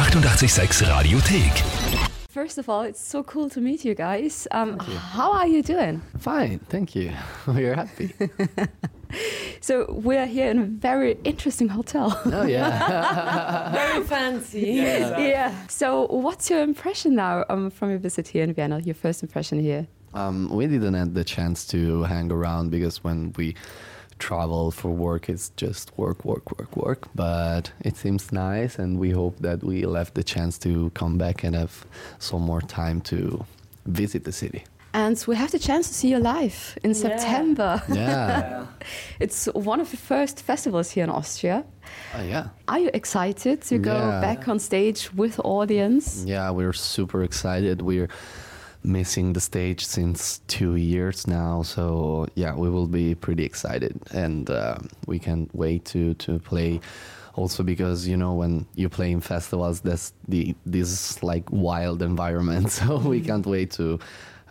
886 Radiothek. First of all, it's so cool to meet you guys. Um, How are you doing? Fine, thank you. We're happy. So we're here in a very interesting hotel. oh yeah. Very fancy. yeah. So what's your impression now um, from your visit here in Vienna? Your first impression here? um, we didn't have the chance to hang around because when we travel for work, is just work, work, work, work. But it seems nice, and we hope that we'll have the chance to come back and have some more time to visit the city. And we have the chance to see you live in Yeah. September. Yeah. It's one of the first festivals here in Austria. Oh, yeah. Are you excited to go Yeah. back on stage with audience? Yeah, we're super excited. We're missing the stage since two years now, so yeah, we will be pretty excited, and uh, we can't wait to to play. Also, because you know when you play in festivals, that's the this like wild environment, so we can't wait to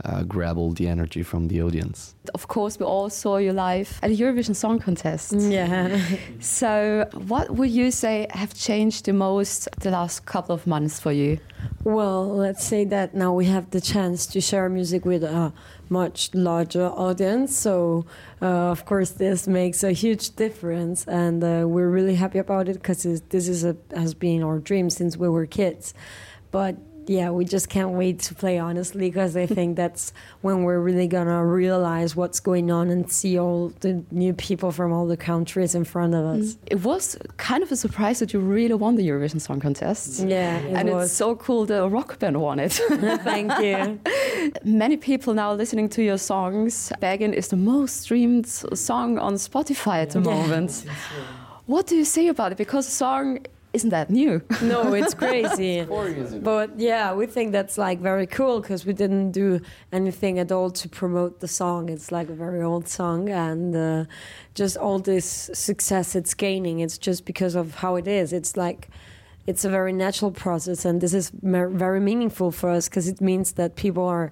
uh, grab all the energy from the audience. Of course, we all saw you live at the Eurovision Song Contest. Yeah. So, what would you say have changed the most the last couple of months for you? Well, let's say that now we have the chance to share music with a much larger audience. So, uh, of course, this makes a huge difference, and uh, we're really happy about it because this is a, has been our dream since we were kids. But yeah, we just can't wait to play honestly because I think that's when we're really gonna realize what's going on and see all the new people from all the countries in front of us. Mm. It was kind of a surprise that you really won the Eurovision Song Contest. Yeah, it and was. it's so cool the rock band won it. Thank you. Many people now listening to your songs. Beggin is the most streamed song on Spotify at the Yeah. moment. What do you say about it? Because the song isn't that new. No, it's crazy. but yeah, we think that's like very cool because we didn't do anything at all to promote the song. It's like a very old song, and uh, just all this success it's gaining, it's just because of how it is. It's like it's a very natural process, and this is very meaningful for us because it means that people are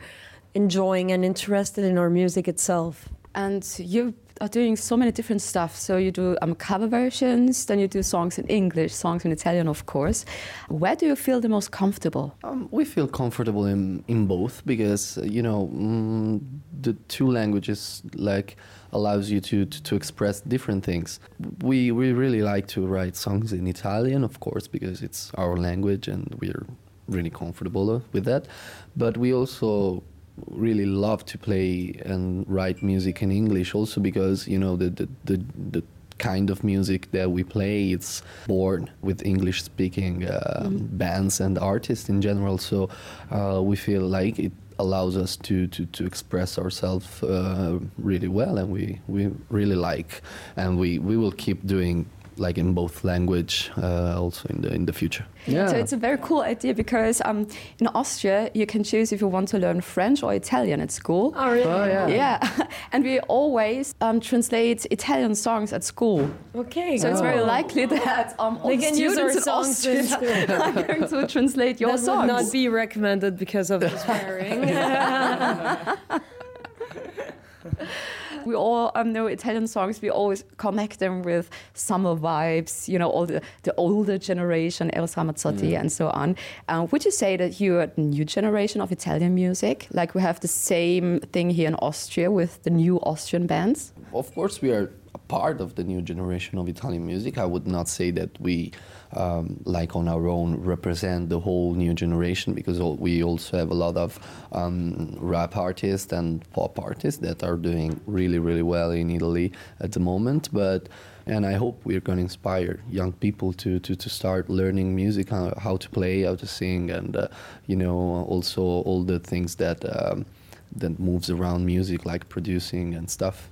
enjoying and interested in our music itself. And you are doing so many different stuff. So you do um, cover versions, then you do songs in English, songs in Italian, of course. Where do you feel the most comfortable? Um, we feel comfortable in in both because uh, you know mm, the two languages like allows you to, to to express different things. We we really like to write songs in Italian, of course, because it's our language and we're really comfortable with that. But we also really love to play and write music in English also because you know the the, the, the kind of music that we play it's born with english speaking uh, bands and artists in general. So uh, we feel like it allows us to to, to express ourselves uh, really well and we we really like and we we will keep doing like in both language uh, also in the in the future yeah So it's a very cool idea because um, in Austria you can choose if you want to learn French or Italian at school. Oh, really? Oh, yeah. Yeah, and we always um, translate Italian songs at school. Okay. So it's very likely that um, all They the can use our students in songs in Austria are going to translate your that songs. would not be recommended because of the swearing. we all um, know Italian songs. We always connect them with summer vibes, you know, all the, the older generation, Eros Ramazzotti and so on. Um, would you say that you're the new generation of Italian music? Like we have the same thing here in Austria with the new Austrian bands? of course we are a part of the new generation of Italian music. I would not say that we, um, like on our own, represent the whole new generation because we also have a lot of um, rap artists and pop artists that are doing really, really well in Italy at the moment. But and I hope we're going to inspire young people to, to, to start learning music, how, how to play, how to sing, and uh, you know also all the things that um, that moves around music, like producing and stuff.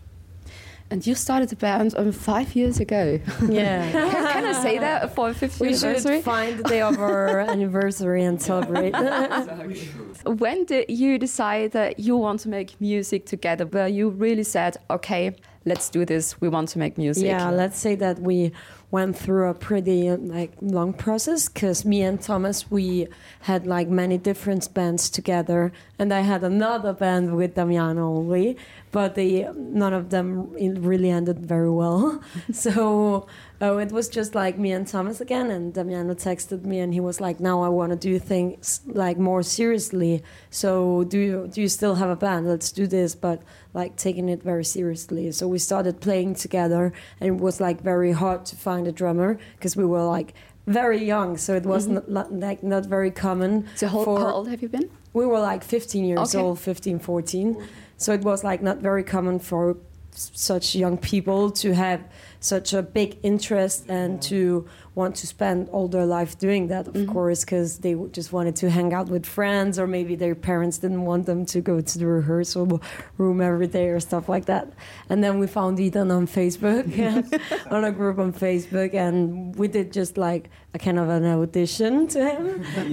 And you started the band um, five years ago. yeah. can, can I say that for 50th We anniversary? should find the day of our anniversary and celebrate. When did you decide that you want to make music together? Where you really said, okay, let's do this. We want to make music. yeah, let's say that we went through a pretty like long process because me and Thomas we had like many different bands together, and I had another band with Damiano only. But they none of them really ended very well. so uh, it was just like me and Thomas again, and Damiano texted me, and he was like, "Now I want to do things like more seriously. So do you do you still have a band? Let's do this, but like taking it very seriously." So we started playing together, and it was like very hard to find a drummer because we were like very young, so it was Mhm. not, like not very common. So how, for- how old have you been? we were like 15 years Okay. old 15 14 so it was like not very common for s- such young people to have such a big interest and to want to spend all their life doing that of Mhm. course because they just wanted to hang out with friends or maybe their parents didn't want them to go to the rehearsal room every day or stuff like that. And then we found ethan on facebook on a group on facebook and we did just like a kind of an audition to him.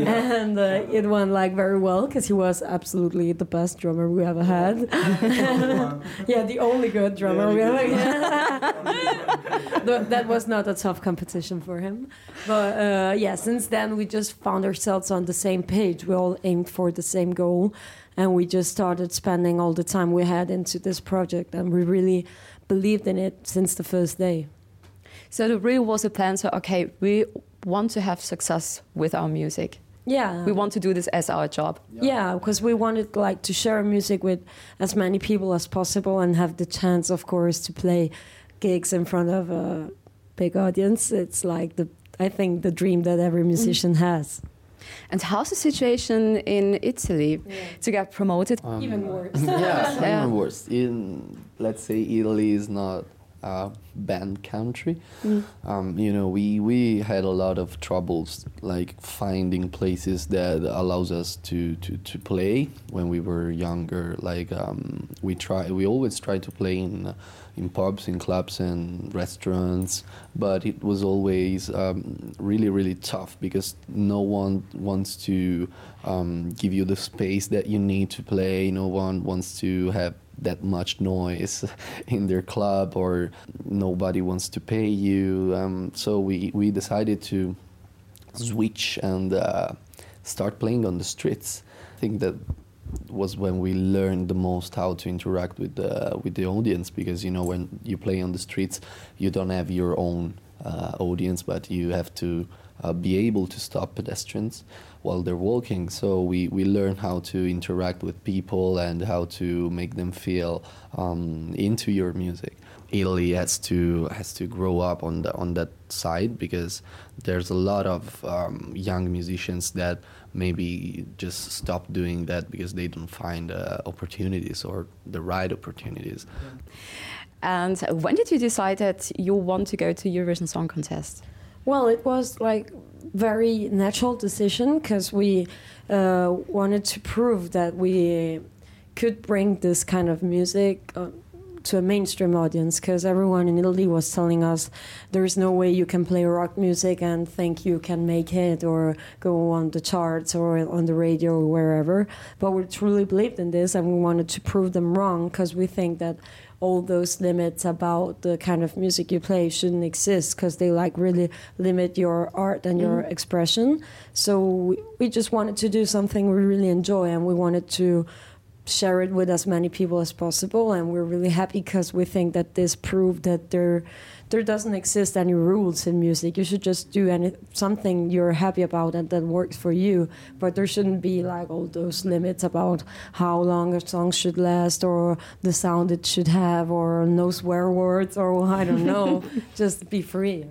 And uh, it went like very well because he was absolutely the best drummer we ever had. yeah, the only good drummer we ever had. Th- that was not a tough competition for him. But uh, yeah, since then we just found ourselves on the same page. We all aimed for the same goal, and we just started spending all the time we had into this project, and we really believed in it since the first day. So there really was a plan. So okay, we want to have success with our music. Yeah, We want to do this as our job. Yeah, because we wanted like to share music with as many people as possible and have the chance, of course, to play gigs in front of a big audience. It's like the I think the dream that every musician has. And how's the situation in Italy to get promoted? Um, Even worse. yeah, Yeah. even worse. In let's say Italy is not a band country. Mm. Um, you know, we we had a lot of troubles like finding places that allows us to to to play when we were younger. Like um, we try, we always try to play in uh, in pubs, in clubs, and restaurants, but it was always um, really really tough because no one wants to um, give you the space that you need to play. No one wants to have that much noise in their club or nobody wants to pay you um, so we, we decided to switch and uh, start playing on the streets i think that was when we learned the most how to interact with the with the audience because you know when you play on the streets you don't have your own uh, audience but you have to uh, be able to stop pedestrians while they're walking. So we we learn how to interact with people and how to make them feel um, into your music. Italy has to has to grow up on the on that side because there's a lot of um, young musicians that maybe just stop doing that because they don't find uh, opportunities or the right opportunities. And when did you decide that you want to go to Eurovision Song Contest? Well, it was like very natural decision because we uh, wanted to prove that we could bring this kind of music uh, to a mainstream audience because everyone in Italy was telling us there is no way you can play rock music and think you can make it or go on the charts or on the radio or wherever. But we truly believed in this and we wanted to prove them wrong because we think that all those limits about the kind of music you play shouldn't exist because they like really limit your art and your mm-hmm. expression. So we, we just wanted to do something we really enjoy and we wanted to share it with as many people as possible and we're really happy because we think that this proved that there there doesn't exist any rules in music. You should just do any something you're happy about and that works for you but there shouldn't be like all those limits about how long a song should last or the sound it should have or no swear words or i don't know. Just be free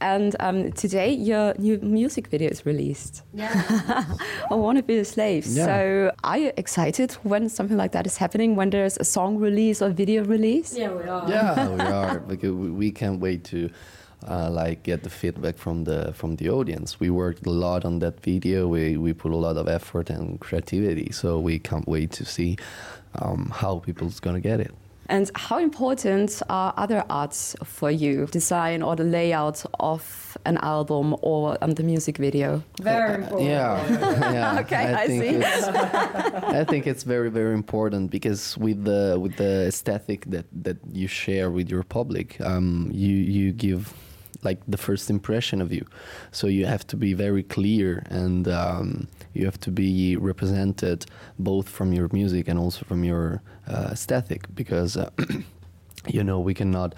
And um, today your new music video is released. yeah I want to be a slave. Yeah. So are you excited when something like that is happening? When there's a song release or video release? yeah we are yeah, we are because we we can't wait to uh, like get the feedback from the from the audience. We worked a lot on that video. We we put a lot of effort and creativity, so we can't wait to see um, how people's gonna get it. And how important are other arts for you? Design or the layout of an album or um, the music video? very important Yeah, yeah. Okay, I think see. It's, I think it's very, very important because with the with the aesthetic that that you share with your public, um, you you give like the first impression of you. So you have to be very clear and um, you have to be represented both from your music and also from your uh, aesthetic because. Uh, you know we cannot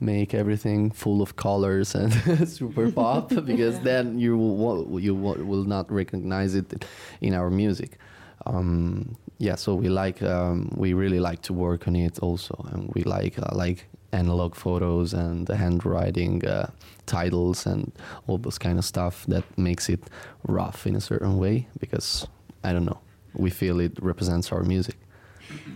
make everything full of colors and super pop because then you will you will not recognize it in our music um, yeah so we like um, we really like to work on it also and we like uh, like analog photos and handwriting uh, titles and all those kind of stuff that makes it rough in a certain way because i don't know we feel it represents our music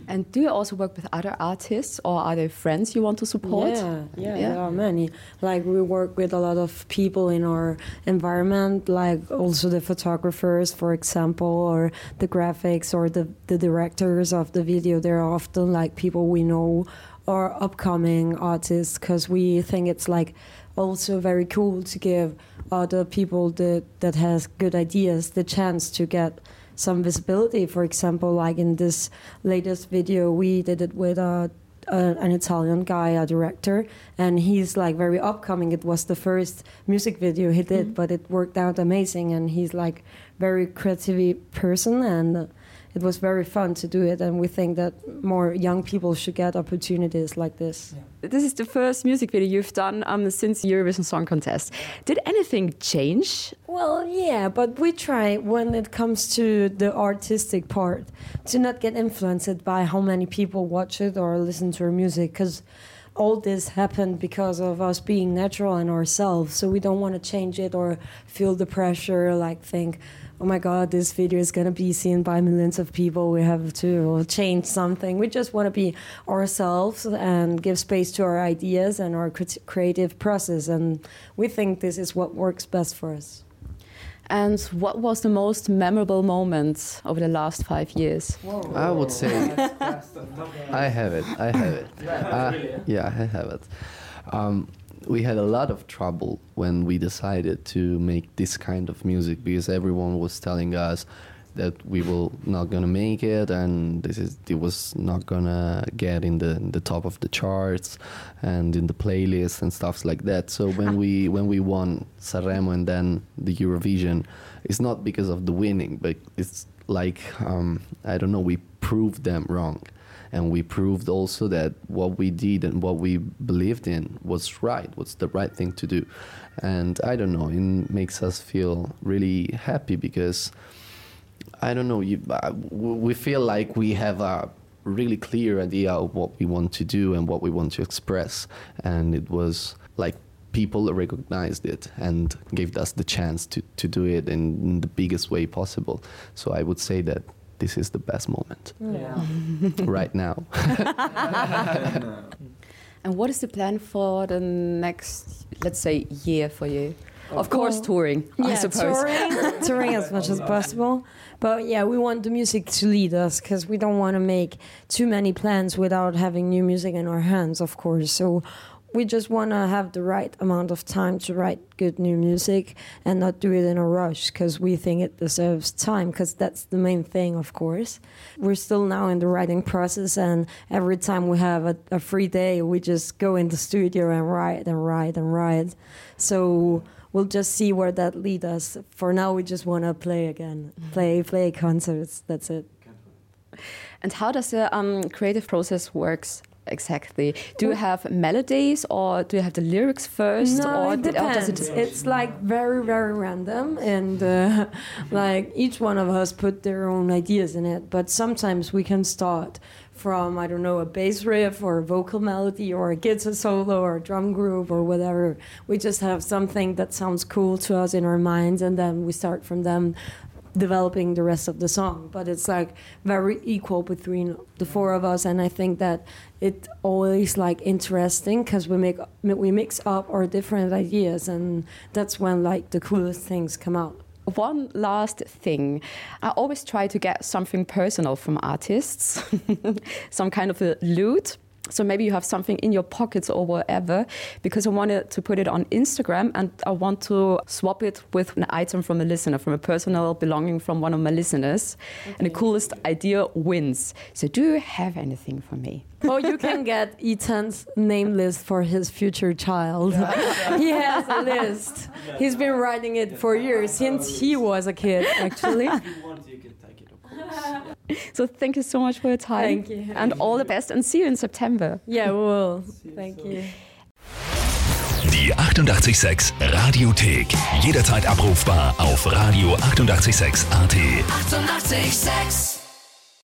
and do you also work with other artists or are there friends you want to support? Yeah, yeah, yeah, there are many. Like we work with a lot of people in our environment, like also the photographers, for example, or the graphics or the, the directors of the video. They're often like people we know or upcoming artists because we think it's like also very cool to give other people that that has good ideas the chance to get some visibility. For example, like in this latest video, we did it with a, a, an Italian guy, a director, and he's like very upcoming. It was the first music video he did, mm-hmm. but it worked out amazing, and he's like very creative person and it was very fun to do it, and we think that more young people should get opportunities like this. Yeah. This is the first music video you've done um, since Eurovision Song Contest. Did anything change? Well, yeah, but we try when it comes to the artistic part to not get influenced by how many people watch it or listen to our music, because all this happened because of us being natural and ourselves. So we don't want to change it or feel the pressure, like think oh my god this video is going to be seen by millions of people we have to change something we just want to be ourselves and give space to our ideas and our creative process and we think this is what works best for us and what was the most memorable moment over the last five years? Whoa. I would say I have it. I have it. Uh, yeah, I have it. Um, we had a lot of trouble when we decided to make this kind of music because everyone was telling us that we were not gonna make it and this is it was not gonna get in the in the top of the charts and in the playlist and stuff like that. So when we when we won Sanremo and then the Eurovision it's not because of the winning but it's like um, I don't know we proved them wrong. And we proved also that what we did and what we believed in was right, was the right thing to do. And I don't know, it makes us feel really happy because I don't know, you, uh, we feel like we have a really clear idea of what we want to do and what we want to express, and it was like people recognized it and gave us the chance to, to do it in, in the biggest way possible. So I would say that this is the best moment yeah. right now. and what is the plan for the next, let's say, year for you? Of course, well, touring. Yeah, I suppose touring, touring as much as possible. But yeah, we want the music to lead us because we don't want to make too many plans without having new music in our hands, of course. So we just want to have the right amount of time to write good new music and not do it in a rush because we think it deserves time because that's the main thing of course we're still now in the writing process and every time we have a, a free day we just go in the studio and write and write and write so we'll just see where that leads us for now we just want to play again play play concerts that's it and how does the um, creative process works exactly? Do you have melodies or do you have the lyrics first? No, or it depends. It it's like very, very random, and uh, like each one of us put their own ideas in it. But sometimes we can start from I don't know a bass riff or a vocal melody or a guitar solo or a drum groove or whatever. We just have something that sounds cool to us in our minds, and then we start from them developing the rest of the song but it's like very equal between the four of us and i think that it always like interesting because we make we mix up our different ideas and that's when like the coolest things come out one last thing. I always try to get something personal from artists some kind of a loot So maybe you have something in your pockets or whatever because I wanted to put it on Instagram and I want to swap it with an item from a listener, from a personal belonging from one of my listeners. Okay. And the coolest idea wins. So do you have anything for me? Oh, you can get Ethan's name list for his future child. he has a list. He's been writing it for years, since he was a kid, actually. So thank you so much for your time. Thank you. And all the best and see you in September. Yeah, we will. Thank you. Die 886 Radiothek. Jederzeit abrufbar auf radio886.at. 886! 886.